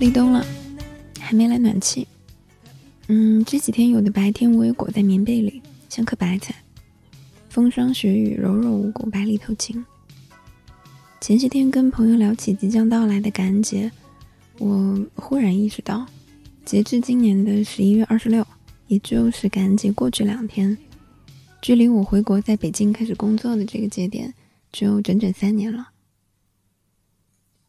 立冬了，还没来暖气。嗯，这几天有的白天我也裹在棉被里，像颗白菜。风霜雪雨，柔弱无骨，白里透青。前些天跟朋友聊起即将到来的感恩节，我忽然意识到，截至今年的十一月二十六，也就是感恩节过去两天，距离我回国在北京开始工作的这个节点，只有整整三年了。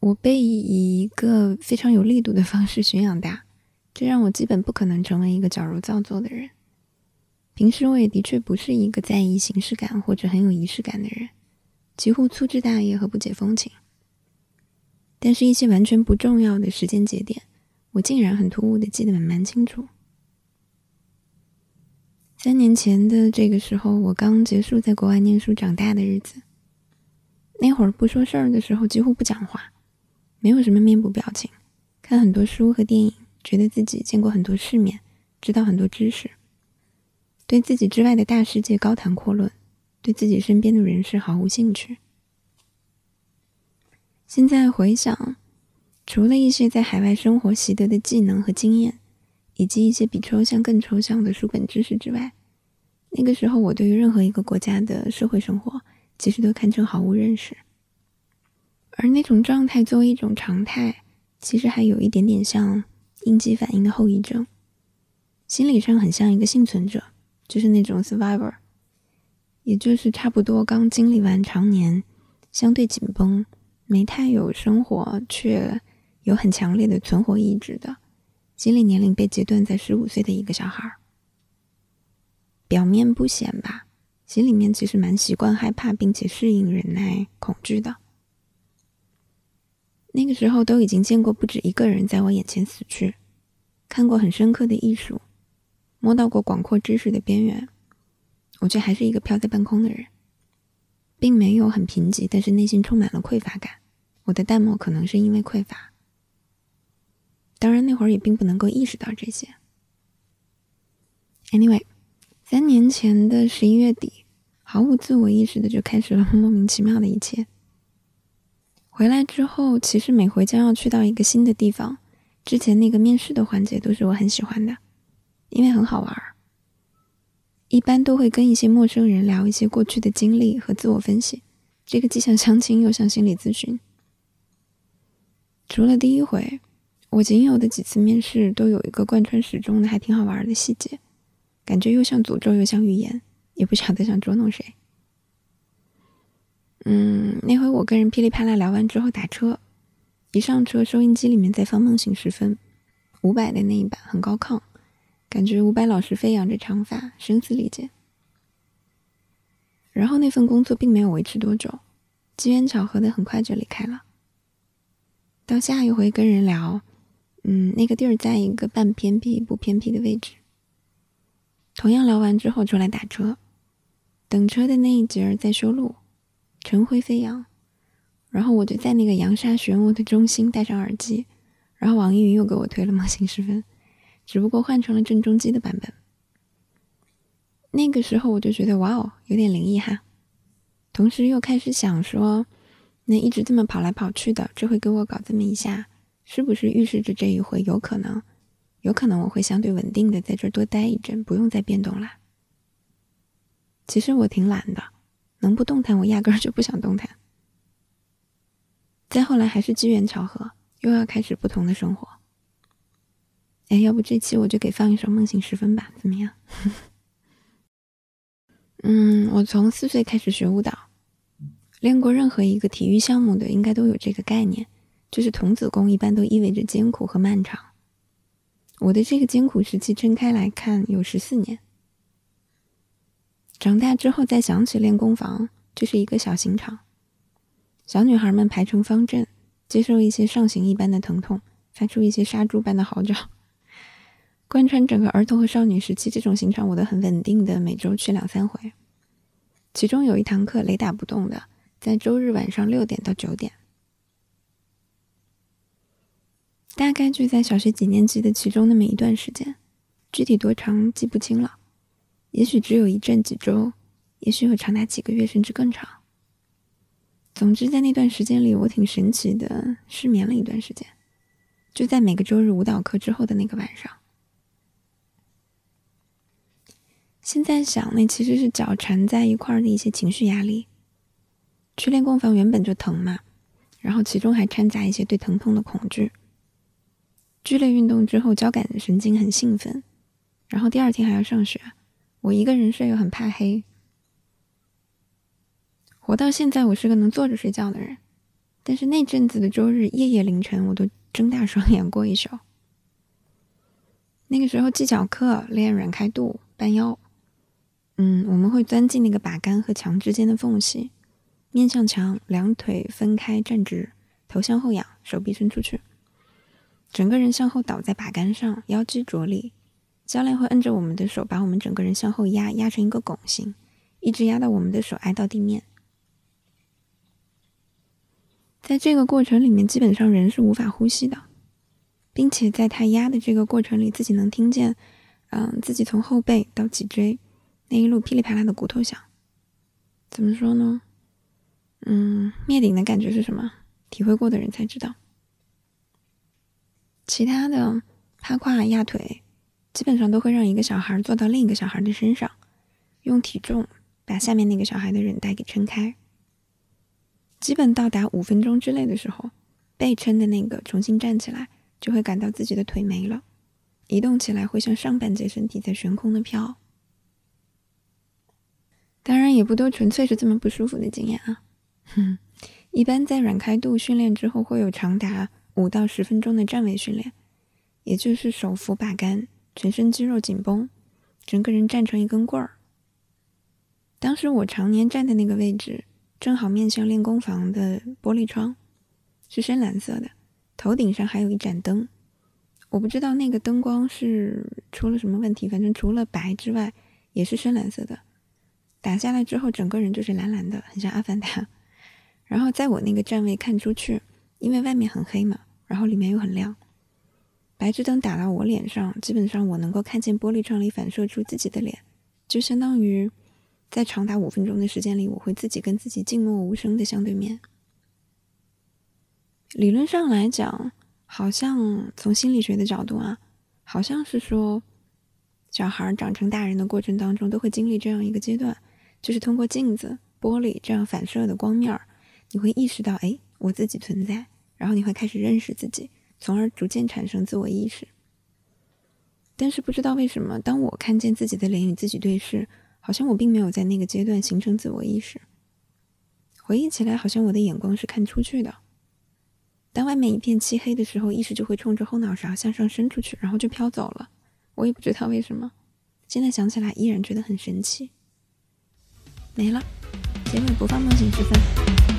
我被以一个非常有力度的方式驯养大，这让我基本不可能成为一个矫揉造作的人。平时我也的确不是一个在意形式感或者很有仪式感的人，几乎粗枝大叶和不解风情。但是，一些完全不重要的时间节点，我竟然很突兀的记得蛮蛮清楚。三年前的这个时候，我刚结束在国外念书长大的日子，那会儿不说事儿的时候，几乎不讲话。没有什么面部表情，看很多书和电影，觉得自己见过很多世面，知道很多知识，对自己之外的大世界高谈阔论，对自己身边的人事毫无兴趣。现在回想，除了一些在海外生活习得的技能和经验，以及一些比抽象更抽象的书本知识之外，那个时候我对于任何一个国家的社会生活，其实都堪称毫无认识。而那种状态作为一种常态，其实还有一点点像应激反应的后遗症，心理上很像一个幸存者，就是那种 survivor，也就是差不多刚经历完常年相对紧绷、没太有生活却有很强烈的存活意志的，心理年龄被截断在十五岁的一个小孩儿。表面不显吧，心里面其实蛮习惯害怕，并且适应、忍耐恐惧的。那个时候都已经见过不止一个人在我眼前死去，看过很深刻的艺术，摸到过广阔知识的边缘，我却还是一个飘在半空的人，并没有很贫瘠，但是内心充满了匮乏感。我的淡漠可能是因为匮乏，当然那会儿也并不能够意识到这些。Anyway，三年前的十一月底，毫无自我意识的就开始了 莫名其妙的一切。回来之后，其实每回将要去到一个新的地方，之前那个面试的环节都是我很喜欢的，因为很好玩儿。一般都会跟一些陌生人聊一些过去的经历和自我分析，这个既像相亲又像心理咨询。除了第一回，我仅有的几次面试都有一个贯穿始终的还挺好玩的细节，感觉又像诅咒又像预言，也不晓得想捉弄谁。嗯，那回我跟人噼里啪啦聊完之后打车，一上车收音机里面在放《梦醒时分》，伍佰的那一版很高亢，感觉伍佰老师飞扬着长发，声嘶力竭。然后那份工作并没有维持多久，机缘巧合的很快就离开了。到下一回跟人聊，嗯，那个地儿在一个半偏僻不偏僻的位置。同样聊完之后出来打车，等车的那一节在修路。尘灰飞扬，然后我就在那个扬沙漩涡的中心戴上耳机，然后网易云又给我推了《梦醒时分》，只不过换成了郑中基的版本。那个时候我就觉得哇哦，有点灵异哈，同时又开始想说，那一直这么跑来跑去的，这回给我搞这么一下，是不是预示着这一回有可能，有可能我会相对稳定的在这儿多待一阵，不用再变动啦？其实我挺懒的。能不动弹，我压根儿就不想动弹。再后来还是机缘巧合，又要开始不同的生活。哎，要不这期我就给放一首《梦醒时分》吧，怎么样？嗯，我从四岁开始学舞蹈，练过任何一个体育项目的，应该都有这个概念，就是童子功一般都意味着艰苦和漫长。我的这个艰苦时期，撑开来看有十四年。长大之后再想起练功房，就是一个小刑场，小女孩们排成方阵，接受一些上刑一般的疼痛，发出一些杀猪般的嚎叫。贯穿整个儿童和少女时期，这种刑场我都很稳定的每周去两三回。其中有一堂课雷打不动的，在周日晚上六点到九点，大概就在小学几年级的其中那么一段时间，具体多长记不清了。也许只有一阵几周，也许有长达几个月，甚至更长。总之，在那段时间里，我挺神奇的，失眠了一段时间。就在每个周日舞蹈课之后的那个晚上。现在想，那其实是脚缠在一块儿的一些情绪压力。去练功房原本就疼嘛，然后其中还掺杂一些对疼痛的恐惧。剧烈运动之后，交感神经很兴奋，然后第二天还要上学，我一个人睡又很怕黑。活到现在，我是个能坐着睡觉的人，但是那阵子的周日夜夜凌晨，我都睁大双眼过一宿。那个时候技巧课练软开度、半腰，嗯，我们会钻进那个把杆和墙之间的缝隙。面向墙，两腿分开站直，头向后仰，手臂伸出去，整个人向后倒在把杆上，腰肌着力。教练会摁着我们的手，把我们整个人向后压，压成一个拱形，一直压到我们的手挨到地面。在这个过程里面，基本上人是无法呼吸的，并且在他压的这个过程里，自己能听见，嗯，自己从后背到脊椎那一路噼里啪啦的骨头响。怎么说呢？嗯，灭顶的感觉是什么？体会过的人才知道。其他的趴胯、压腿，基本上都会让一个小孩坐到另一个小孩的身上，用体重把下面那个小孩的韧带给撑开。基本到达五分钟之内的时候，被撑的那个重新站起来，就会感到自己的腿没了，移动起来会像上半截身体在悬空的飘。当然，也不都纯粹是这么不舒服的经验啊。哼，一般在软开度训练之后，会有长达五到十分钟的站位训练，也就是手扶把杆，全身肌肉紧绷，整个人站成一根棍儿。当时我常年站的那个位置，正好面向练功房的玻璃窗，是深蓝色的，头顶上还有一盏灯。我不知道那个灯光是出了什么问题，反正除了白之外，也是深蓝色的。打下来之后，整个人就是蓝蓝的，很像阿凡达。然后在我那个站位看出去，因为外面很黑嘛，然后里面又很亮，白炽灯打到我脸上，基本上我能够看见玻璃窗里反射出自己的脸，就相当于在长达五分钟的时间里，我会自己跟自己静默无声的相对面。理论上来讲，好像从心理学的角度啊，好像是说，小孩长成大人的过程当中都会经历这样一个阶段，就是通过镜子、玻璃这样反射的光面儿。你会意识到，哎，我自己存在，然后你会开始认识自己，从而逐渐产生自我意识。但是不知道为什么，当我看见自己的脸与自己对视，好像我并没有在那个阶段形成自我意识。回忆起来，好像我的眼光是看出去的。当外面一片漆黑的时候，意识就会冲着后脑勺向上伸出去，然后就飘走了。我也不知道为什么，现在想起来依然觉得很神奇。没了，结尾不放梦醒时分。